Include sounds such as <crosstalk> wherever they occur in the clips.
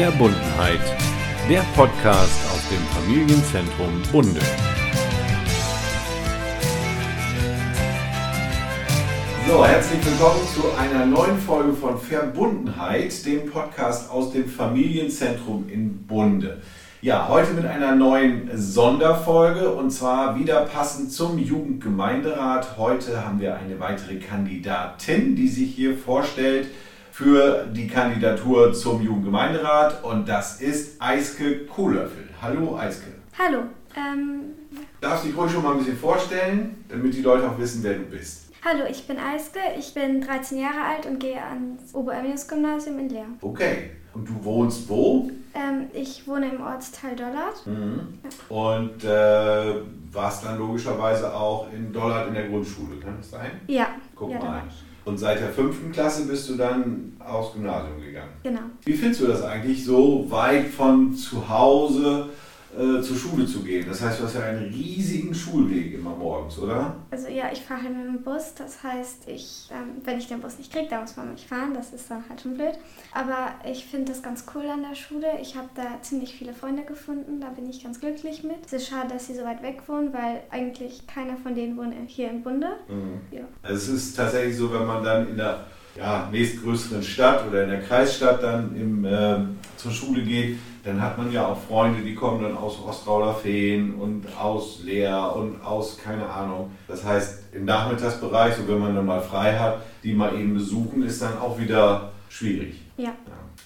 Verbundenheit, der Podcast aus dem Familienzentrum Bunde. So, herzlich willkommen zu einer neuen Folge von Verbundenheit, dem Podcast aus dem Familienzentrum in Bunde. Ja, heute mit einer neuen Sonderfolge und zwar wieder passend zum Jugendgemeinderat. Heute haben wir eine weitere Kandidatin, die sich hier vorstellt für die Kandidatur zum Jugendgemeinderat und das ist Eiske Kuhlöffel. Hallo Eiske. Hallo. Ähm, Darfst dich ruhig schon mal ein bisschen vorstellen, damit die Leute auch wissen, wer du bist. hallo, ich bin Eiske, ich bin 13 Jahre alt und gehe ans Oberemilius-Gymnasium in Leer. Okay, und du wohnst wo? Ähm, ich wohne im Ortsteil Dollard. Und äh, warst dann logischerweise auch in Dollard in der Grundschule, kann das sein? Ja, Guck ja, mal. Und seit der fünften Klasse bist du dann aufs Gymnasium gegangen. Genau. Wie findest du das eigentlich, so weit von zu Hause äh, zur Schule zu gehen? Das heißt, du hast ja einen riesigen Schulweg immer morgens, oder? Also ja, ich fahre halt mit dem Bus, das heißt, ich, ähm, wenn ich den Bus nicht kriege, dann muss man mich fahren, das ist dann halt schon blöd. Aber ich finde das ganz cool an der Schule. Ich habe da ziemlich viele Freunde gefunden, da bin ich ganz glücklich mit. Es ist schade, dass sie so weit weg wohnen, weil eigentlich keiner von denen wohnt hier im Bunde. Ja. Also es ist tatsächlich so, wenn man dann in der ja, nächstgrößeren Stadt oder in der Kreisstadt dann im, ähm, zur Schule geht, dann hat man ja auch Freunde, die kommen dann aus Ostrauder-Feen und aus Leer und aus keine Ahnung. Das heißt, im Nachmittagsbereich, so wenn man dann mal frei hat, die mal eben besuchen, ist dann auch wieder schwierig. Ja. Ja.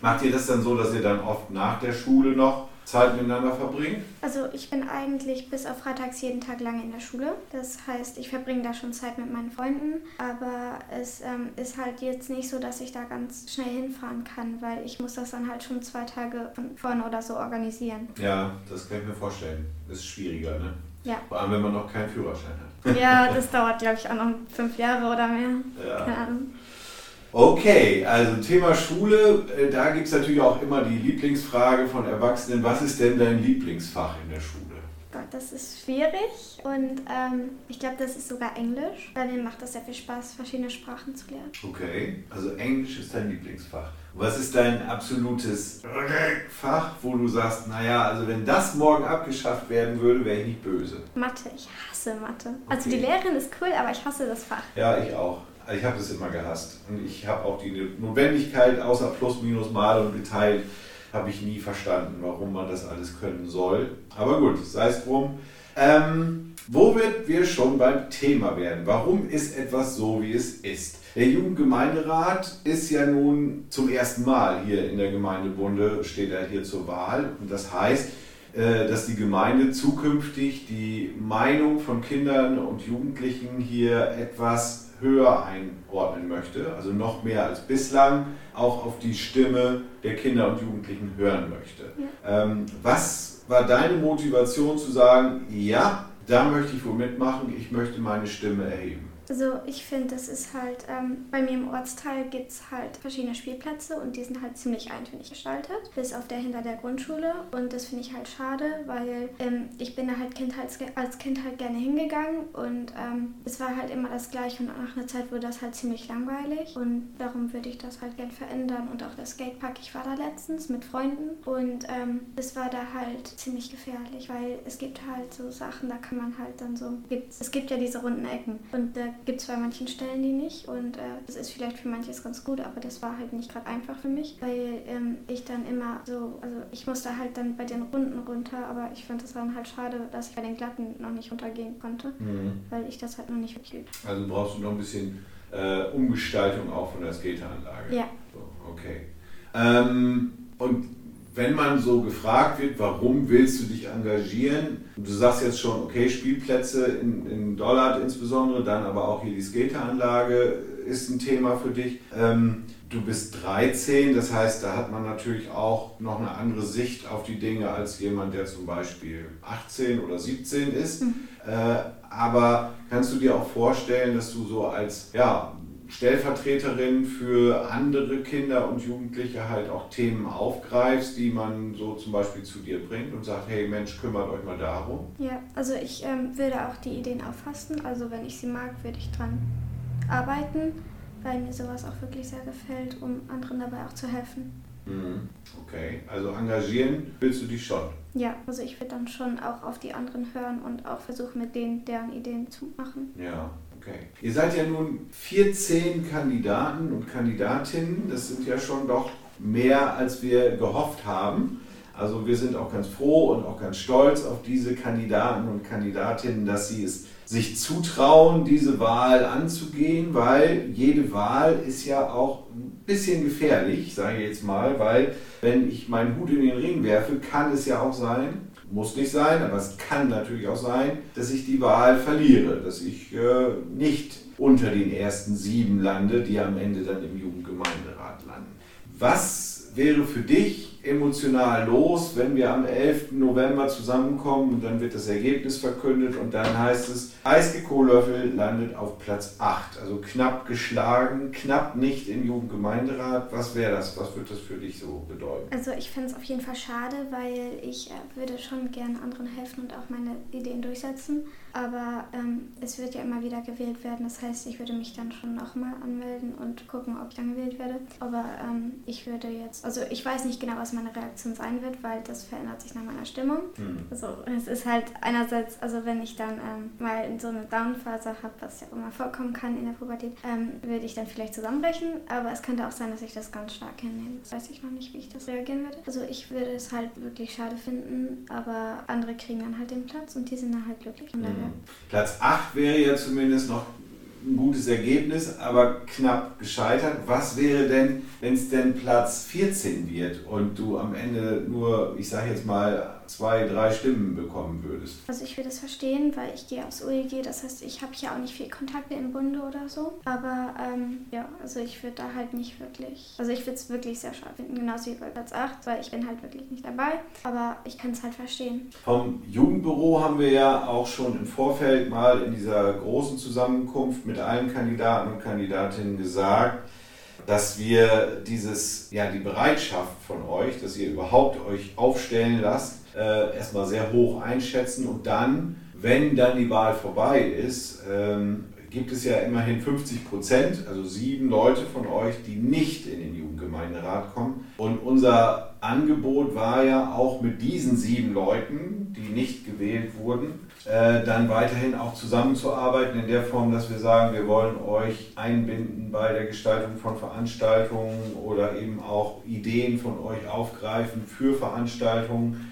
Macht ihr das dann so, dass ihr dann oft nach der Schule noch Zeit miteinander verbringt? Also ich bin eigentlich bis auf Freitags jeden Tag lange in der Schule. Das heißt, ich verbringe da schon Zeit mit meinen Freunden. Aber es ähm, ist halt jetzt nicht so, dass ich da ganz schnell hinfahren kann, weil ich muss das dann halt schon zwei Tage von vorne oder so organisieren. Ja, das kann ich mir vorstellen. Das ist schwieriger, ne? Ja. Vor allem, wenn man noch keinen Führerschein hat. Ja, <laughs> das dauert glaube ich auch noch fünf Jahre oder mehr. Ja. Keine Ahnung. Okay, also Thema Schule, äh, da gibt es natürlich auch immer die Lieblingsfrage von Erwachsenen, was ist denn dein Lieblingsfach in der Schule? Gott, das ist schwierig und ähm, ich glaube, das ist sogar Englisch. Weil mir macht das sehr viel Spaß, verschiedene Sprachen zu lernen. Okay, also Englisch ist dein Lieblingsfach. Was ist dein absolutes Fach, wo du sagst, naja, also wenn das morgen abgeschafft werden würde, wäre ich nicht böse? Mathe, ich hasse Mathe. Also Okay. die Lehrerin ist cool, aber ich hasse das Fach. Ja, ich auch. Also Ich habe es immer gehasst. Und ich habe auch die Notwendigkeit, außer Plus, Minus, Mal und geteilt, habe ich nie verstanden, warum man das alles können soll. Aber gut, sei es drum. Ähm, wo wird wir schon beim Thema werden? Warum ist etwas so, wie es ist? Der Jugendgemeinderat ist ja nun zum ersten Mal hier in der Gemeinde Bunde, steht er hier zur Wahl. Und das heißt, dass die Gemeinde zukünftig die Meinung von Kindern und Jugendlichen hier etwas höher einordnen möchte, also noch mehr als bislang auch auf die Stimme der Kinder und Jugendlichen hören möchte. Ähm, was war deine Motivation zu sagen, ja, da möchte ich wohl mitmachen, ich möchte meine Stimme erheben? Also ich finde, das ist halt, ähm, bei mir im Ortsteil gibt es halt verschiedene Spielplätze und die sind halt ziemlich eintönig gestaltet, bis auf der hinter der Grundschule. Und das finde ich halt schade, weil ähm, ich bin da halt kind als, als Kind halt gerne hingegangen und ähm, es war halt immer das gleiche und nach einer Zeit wurde das halt ziemlich langweilig und darum würde ich das halt gern verändern. Und auch das Skatepark, ich war da letztens mit Freunden und ähm, es war da halt ziemlich gefährlich, weil es gibt halt so Sachen, da kann man halt dann so, es gibt ja diese runden Ecken und da gibt es bei manchen Stellen die nicht und äh, das ist vielleicht für manches ganz gut, aber das war halt nicht gerade einfach für mich, weil ähm, ich dann immer so, also ich musste halt dann bei den Runden runter, aber ich fand es dann halt schade, dass ich bei den Glatten noch nicht runtergehen konnte, weil ich das halt noch nicht wirklich übe. Also brauchst du noch ein bisschen äh, Umgestaltung auch von der Skateranlage. Ja. So, okay. Ähm, und wenn man so gefragt wird, warum willst du dich engagieren? Du sagst jetzt schon, okay, Spielplätze in, in Dollard insbesondere, dann aber auch hier die Skateranlage ist ein Thema für dich. Ähm, du bist 13, das heißt, da hat man natürlich auch noch eine andere Sicht auf die Dinge als jemand, der zum Beispiel 18 oder 17 ist. Äh, aber kannst du dir auch vorstellen, dass du so als ja, Stellvertreterin für andere Kinder und Jugendliche halt auch Themen aufgreifst, die man so zum Beispiel zu dir bringt und sagt, hey Mensch, kümmert euch mal darum. Ja, also ich ähm, würde auch die Ideen auffassen. Also wenn ich sie mag, würde ich dran arbeiten, weil mir sowas auch wirklich sehr gefällt, um anderen dabei auch zu helfen. Mhm. Okay, also engagieren willst du dich schon? Ja, also ich will dann schon auch auf die anderen hören und auch versuchen, mit denen deren Ideen zu machen. Ja, okay. Ihr seid ja nun 14 Kandidaten und Kandidatinnen. Das sind ja schon doch mehr, als wir gehofft haben. Also wir sind auch ganz froh und auch ganz stolz auf diese Kandidaten und Kandidatinnen, dass sie es sich zutrauen, diese Wahl anzugehen, weil jede Wahl ist ja auch ein bisschen gefährlich, sage ich jetzt mal, weil wenn ich meinen Hut in den Ring werfe, kann es ja auch sein, muss nicht sein, aber es kann natürlich auch sein, dass ich die Wahl verliere, dass ich äh, nicht unter den ersten sieben lande, die am Ende dann im Jugendgemeinderat landen. Was wäre für dich emotional los, wenn wir am 11. November zusammenkommen und dann wird das Ergebnis verkündet und dann heißt es, Eiske landet auf Platz 8, also knapp geschlagen, knapp nicht im Jugendgemeinderat. Was wäre das? Was würde das für dich so bedeuten? Also ich finde es auf jeden Fall schade, weil ich äh, würde schon gerne anderen helfen und auch meine Ideen durchsetzen. Aber ähm, es wird ja immer wieder gewählt werden. Das heißt, ich würde mich dann schon nochmal anmelden und gucken, ob ich dann gewählt werde. Aber ähm, ich würde jetzt, also ich weiß nicht genau, was meine Reaktion sein wird, weil das verändert sich nach meiner Stimmung. Mhm. Also es ist halt einerseits, also wenn ich dann ähm, mal in so eine Downphase habe, was ja immer vorkommen kann in der Pubertät, ähm, würde ich dann vielleicht zusammenbrechen. Aber es könnte auch sein, dass ich das ganz stark hinnehme. Das weiß ich noch nicht, wie ich das reagieren würde. Also ich würde es halt wirklich schade finden, aber andere kriegen dann halt den Platz und die sind dann halt glücklich. Mhm. Platz 8 wäre ja zumindest noch ein gutes Ergebnis, aber knapp gescheitert. Was wäre denn, wenn es denn Platz 14 wird und du am Ende nur, ich sage jetzt mal, zwei, drei Stimmen bekommen würdest? Also ich würde es verstehen, weil ich gehe aufs OEG, das heißt, ich habe hier auch nicht viel Kontakte im Bunde oder so. Aber ähm, ja, also ich würde da halt nicht wirklich, also ich würde es wirklich sehr schade finden, genauso wie bei Platz 8, weil ich bin halt wirklich nicht dabei. Aber ich kann es halt verstehen. Vom Jugendbüro haben wir ja auch schon im Vorfeld mal in dieser großen Zusammenkunft mit allen Kandidaten und Kandidatinnen gesagt, dass wir dieses, ja, die Bereitschaft von euch, dass ihr überhaupt euch aufstellen lasst, äh, erstmal sehr hoch einschätzen und dann, wenn dann die Wahl vorbei ist, ähm, gibt es ja immerhin 50 Prozent, also sieben Leute von euch, die nicht in den Jugendgemeinderat kommen. Und unser Angebot war ja auch mit diesen sieben Leuten, die nicht gewählt wurden, äh, dann weiterhin auch zusammenzuarbeiten in der Form, dass wir sagen, wir wollen euch einbinden bei der Gestaltung von Veranstaltungen oder eben auch Ideen von euch aufgreifen für Veranstaltungen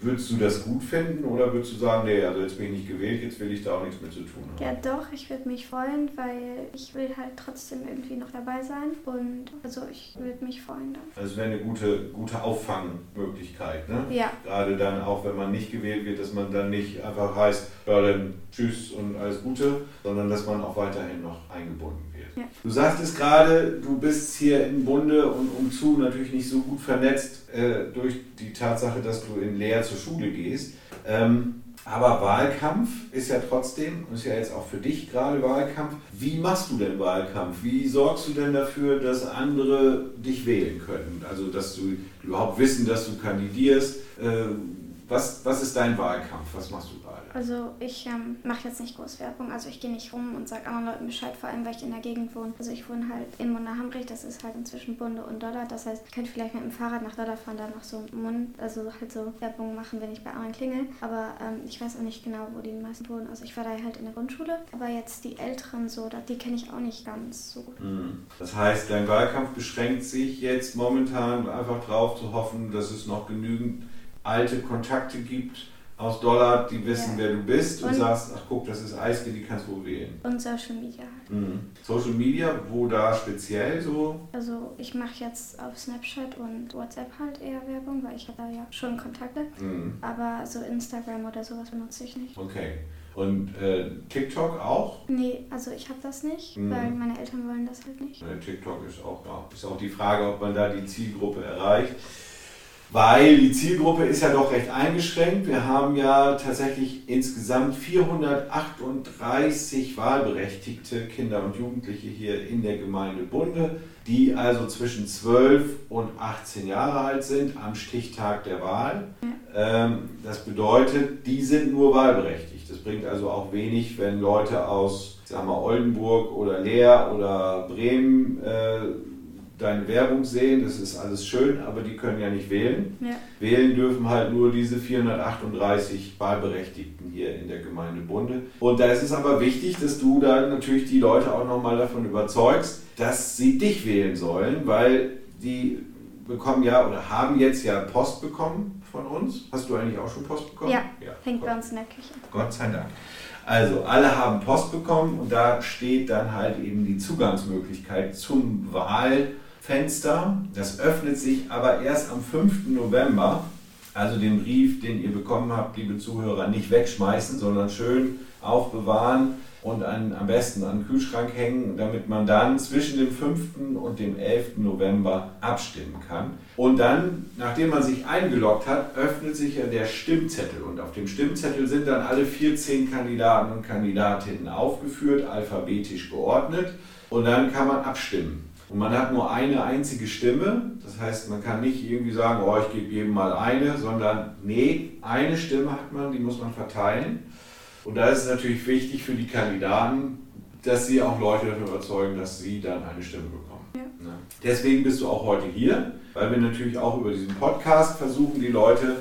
würdest du das gut finden oder würdest du sagen, nee, also jetzt bin ich nicht gewählt, jetzt will ich da auch nichts mehr zu tun haben? Ja, doch, ich würde mich freuen, weil ich will halt trotzdem irgendwie noch dabei sein und also ich würde mich freuen dann. Also es wäre eine gute, gute Auffangmöglichkeit, ne? Ja. Gerade dann auch, wenn man nicht gewählt wird, dass man dann nicht einfach heißt, ja dann tschüss und alles Gute, sondern dass man auch weiterhin noch eingebunden wird. Ja. Du sagtest gerade, du bist hier im Bunde und umzu natürlich nicht so gut vernetzt äh, durch die Tatsache, dass du in Leer zur Schule gehst. Ähm, aber Wahlkampf ist ja trotzdem, ist ja jetzt auch für dich gerade Wahlkampf. Wie machst du denn Wahlkampf? Wie sorgst du denn dafür, dass andere dich wählen können? Also, dass du überhaupt wissen, dass du kandidierst. Äh, was, was ist dein Wahlkampf? Was machst du gerade? Also ich ähm, mache jetzt nicht groß Werbung, also ich gehe nicht rum und sage anderen Leuten Bescheid, vor allem weil ich in der Gegend wohne. Also ich wohne halt in Munderhamrich, das ist halt inzwischen Bunde und Dollar. Das heißt, ich könnte vielleicht mit dem Fahrrad nach Dollar fahren, da noch so Mund, also halt so Werbung machen, wenn ich bei anderen klingel. Aber ähm, ich weiß auch nicht genau, wo die meisten wohnen. Also ich war da halt in der Grundschule, aber jetzt die Älteren so, die kenne ich auch nicht ganz so gut. Mhm. Das heißt, dein Wahlkampf beschränkt sich jetzt momentan einfach darauf zu hoffen, dass es noch genügend alte Kontakte gibt aus Dollar, die wissen, ja. wer du bist und, und, sagst, ach guck, das ist Eiske, die kannst du wählen. Und Social Media. Mhm. Social Media, wo da speziell so? Also ich mache jetzt auf Snapchat und WhatsApp halt eher Werbung, weil ich habe da ja schon Kontakte. Mhm. Aber so Instagram oder sowas benutze ich nicht. Okay. Und äh, TikTok auch? Nee, also ich habe das nicht, mhm. weil meine Eltern wollen das halt nicht. TikTok ist auch, ja, ist auch die Frage, ob man da die Zielgruppe erreicht weil die Zielgruppe ist ja doch recht eingeschränkt. Wir haben ja tatsächlich insgesamt 438 wahlberechtigte Kinder und Jugendliche hier in der Gemeinde Bunde, die also zwischen 12 und 18 Jahre alt sind am Stichtag der Wahl. Ähm, das bedeutet, die sind nur wahlberechtigt. Das bringt also auch wenig, wenn Leute aus sagen wir, Oldenburg oder Leer oder Bremen äh, deine Werbung sehen, das ist alles schön, aber die können ja nicht wählen. Ja. Wählen dürfen halt nur diese 438 Wahlberechtigten hier in der Gemeinde Bunde. Und da ist es aber wichtig, dass du dann natürlich die Leute auch nochmal davon überzeugst, dass sie dich wählen sollen, weil die bekommen ja oder haben jetzt ja Post bekommen von uns. Hast du eigentlich auch schon Post bekommen? Ja, hängt bei uns in der Küche. Gott sei Dank. Also alle haben Post bekommen und da steht dann halt eben die Zugangsmöglichkeit zum Wahlfenster. Das öffnet sich aber erst am 5. November. Also den Brief, den ihr bekommen habt, liebe Zuhörer, nicht wegschmeißen, sondern schön aufbewahren und an, am besten an den Kühlschrank hängen, damit man dann zwischen dem 5. und dem 11. November abstimmen kann. Und dann, nachdem man sich eingeloggt hat, öffnet sich ja der Stimmzettel. Und auf dem Stimmzettel sind dann alle 14 Kandidaten und Kandidatinnen aufgeführt, alphabetisch geordnet. Und dann kann man abstimmen. Und man hat nur eine einzige Stimme. Das heißt, man kann nicht irgendwie sagen, oh, ich gebe jedem mal eine, sondern nee, eine Stimme hat man, die muss man verteilen. Und da ist es natürlich wichtig für die Kandidaten, dass sie auch Leute dafür überzeugen, dass sie dann eine Stimme bekommen. Ja. Ne? Deswegen bist du auch heute hier, weil wir natürlich auch über diesen Podcast versuchen, die Leute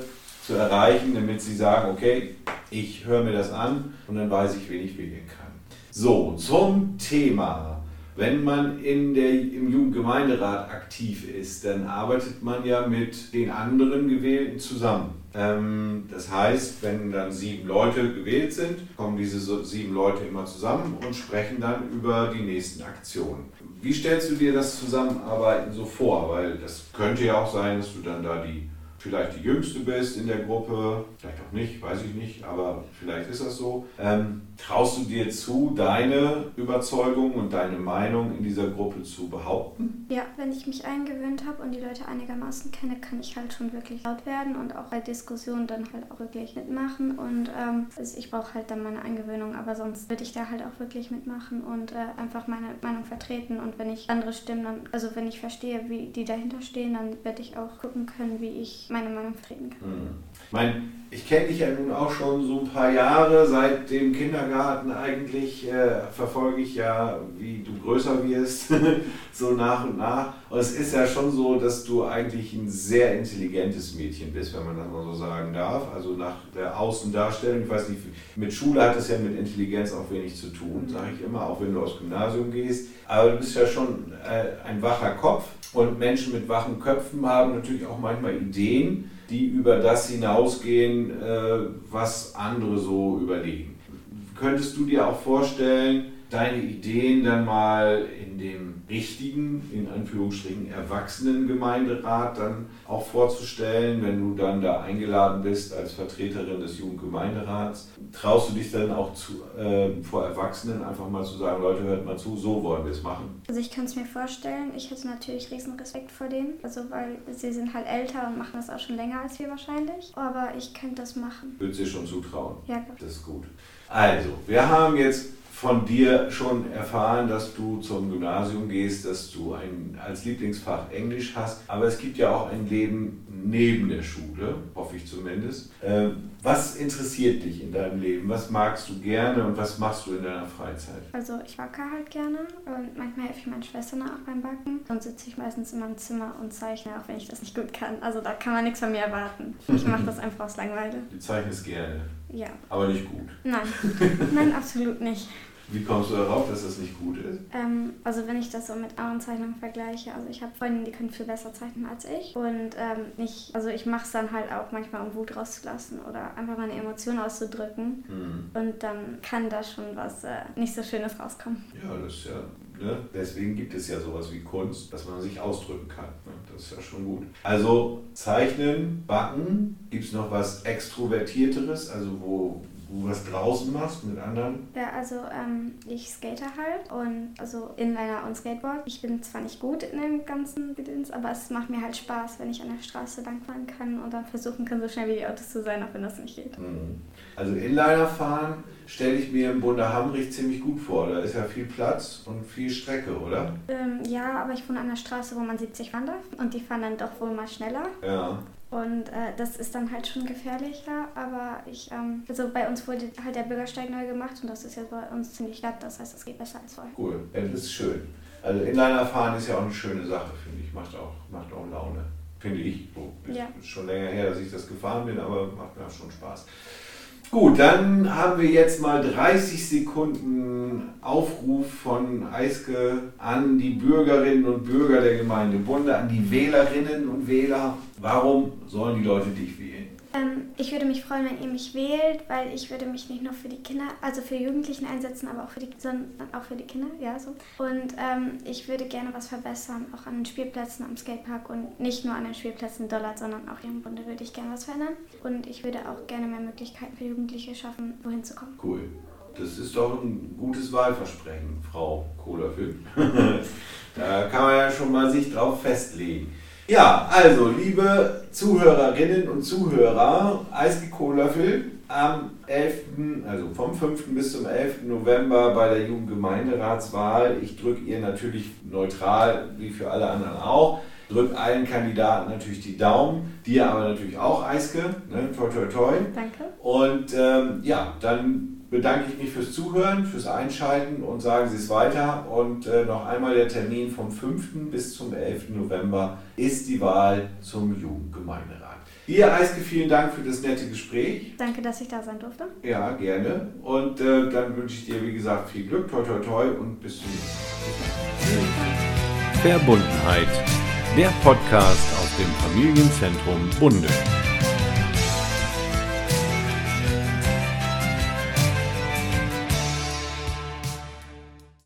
zu erreichen, damit sie sagen, okay, ich höre mir das an und dann weiß ich, wen ich wählen kann. So, zum Thema. Wenn man in der, im Jugendgemeinderat aktiv ist, dann arbeitet man ja mit den anderen Gewählten zusammen. Ähm, das heißt, wenn dann sieben Leute gewählt sind, kommen diese sieben Leute immer zusammen und sprechen dann über die nächsten Aktionen. Wie stellst du dir das Zusammenarbeiten so vor? Weil das könnte ja auch sein, dass du dann da die vielleicht die Jüngste bist in der Gruppe, vielleicht auch nicht, weiß ich nicht, aber vielleicht ist das so. Ähm, traust du dir zu, deine Überzeugung und deine Meinung in dieser Gruppe zu behaupten? Ja, wenn ich mich eingewöhnt habe und die Leute einigermaßen kenne, kann ich halt schon wirklich laut werden und auch bei Diskussionen dann halt auch wirklich mitmachen. Und ähm, also ich brauche halt dann meine Eingewöhnung, aber sonst würde ich da halt auch wirklich mitmachen und äh, einfach meine Meinung vertreten. Und wenn ich andere Stimmen dann, also wenn ich verstehe, wie die dahinter stehen, dann werde ich auch gucken können, wie ich meine Meinung vertreten kann. Mhm. Ich meine, ich kenne dich ja nun auch schon so ein paar Jahre, seit dem Kindergarten eigentlich äh, verfolge ich ja, wie du größer wirst, <laughs> so nach und nach. Und es ist ja schon so, dass du eigentlich ein sehr intelligentes Mädchen bist, wenn man das mal so sagen darf. Also nach der Außendarstellung, ich weiß nicht, mit Schule hat es ja mit Intelligenz auch wenig zu tun, sage ich immer, auch wenn du aufs Gymnasium gehst. Aber du bist ja schon äh, ein wacher Kopf und Menschen mit wachen Köpfen haben natürlich auch manchmal Ideen die über das hinausgehen, äh, was andere so überlegen. Könntest du dir auch vorstellen, deine Ideen dann mal in dem richtigen, in Anführungsstrichen erwachsenen Gemeinderat dann auch vorzustellen, wenn du dann da eingeladen bist als Vertreterin des Jugendgemeinderats. Traust du dich dann auch zu, äh, vor Erwachsenen einfach mal zu sagen, Leute, hört mal zu, so wollen wir es machen? Also ich kann es mir vorstellen, ich hätte natürlich riesen Respekt vor denen, also weil sie sind halt älter und machen das auch schon länger als wir wahrscheinlich, aber ich könnte das machen. Würdest du dir schon zutrauen? Ja. Das ist gut. Also, wir haben jetzt von dir schon erfahren, dass du zum Gymnasium gehst, dass du ein, als Lieblingsfach Englisch hast. Aber es gibt ja auch ein Leben neben der Schule, hoffe ich zumindest. Äh, was interessiert dich in deinem Leben? Was magst du gerne und was machst du in deiner Freizeit? Also ich backe halt gerne und manchmal helfe ich meinen Schwestern auch beim Backen. Dann sitze ich meistens in meinem Zimmer und zeichne, auch wenn ich das nicht gut kann. Also da kann man nichts von mir erwarten. Ich mache das einfach aus Langeweile. Du zeichnest gerne? Ja. Aber nicht gut? Nein, <laughs> nein, absolut nicht. Wie kommst du darauf, dass das nicht gut ist? Ähm, also wenn ich das so mit anderen Zeichnungen vergleiche, also ich habe Freunde, die können viel besser zeichnen als ich und ähm, ich, also ich mache es dann halt auch manchmal, um Wut rauszulassen oder einfach meine Emotionen auszudrücken mhm. und dann kann da schon was äh, nicht so Schönes rauskommen. Ja, das ist ja Ne? Deswegen gibt es ja sowas wie Kunst, dass man sich ausdrücken kann. Ne? Das ist ja schon gut. Also Zeichnen, Backen, gibt es noch was Extrovertierteres, also wo, du was draußen machst mit anderen? Ja, also ähm, ich skate halt und also Inliner und Skateboard. Ich bin zwar nicht gut in dem ganzen Gedöns, aber es macht mir halt Spaß, wenn ich an der Straße langfahren kann und dann versuchen kann, so schnell wie die Autos zu sein, auch wenn das nicht geht. Mhm. Also Inliner fahren stelle ich mir im Bunderhamrich ziemlich gut vor. Da ist ja viel Platz und viel Strecke, oder? Ähm, ja, aber ich wohne an einer Straße, wo man 70 fahren darf und die fahren dann doch wohl mal schneller. Ja. Und äh, das ist dann halt schon gefährlicher, aber ich, ähm, also bei uns wurde halt der Bürgersteig neu gemacht und das ist ja bei uns ziemlich glatt, das heißt, es geht besser als vorher. Cool, ja, das ist schön. Also Inliner fahren ist ja auch eine schöne Sache, finde ich. Macht auch, macht auch Laune. Finde ich. So, Ja. ist schon länger her, dass ich das gefahren bin, aber macht mir auch schon Spaß. Gut, dann haben wir jetzt mal 30 Sekunden Aufruf von Eiske an die Bürgerinnen und Bürger der Gemeinde Bunde, an die Wählerinnen und Wähler. Warum sollen die Leute dich wählen? Ähm, ich würde mich freuen, wenn ihr mich wählt, weil ich würde mich nicht nur für die Kinder, also für Jugendlichen einsetzen, aber auch für die, sondern auch für die Kinder, ja so. Und ähm, ich würde gerne was verbessern, auch an den Spielplätzen am Skatepark und nicht nur an den Spielplätzen in Dollard, sondern auch hier im Bunde würde ich gerne was verändern. Und ich würde auch gerne mehr Möglichkeiten für Jugendliche schaffen, wohin zu kommen. Cool. Das ist doch ein gutes Wahlversprechen, Frau Kohlöffel. <laughs> da kann man ja schon mal sich drauf festlegen. Ja, also liebe Zuhörerinnen und Zuhörer, Eiske Kohlöffel am 11., also vom 5. bis zum 11. November bei der Jugendgemeinderatswahl. Ich drücke ihr natürlich neutral, wie für alle anderen auch. Drückt allen Kandidaten natürlich die Daumen, dir aber natürlich auch, Eiske. Ne? Toi, toi, toi. Danke. Und ähm, ja, dann bedanke ich mich fürs Zuhören, fürs Einschalten und sagen Sie es weiter. Und äh, noch einmal der Termin vom 5. bis zum 11. November ist die Wahl zum Jugendgemeinderat. Dir, Eiske, vielen Dank für das nette Gespräch. Danke, dass ich da sein durfte. Ja, gerne. Und äh, dann wünsche ich dir, wie gesagt, viel Glück, toi, toi, toi und bis zum nächsten Mal. Verbundenheit. Der Podcast aus dem Familienzentrum Bunde.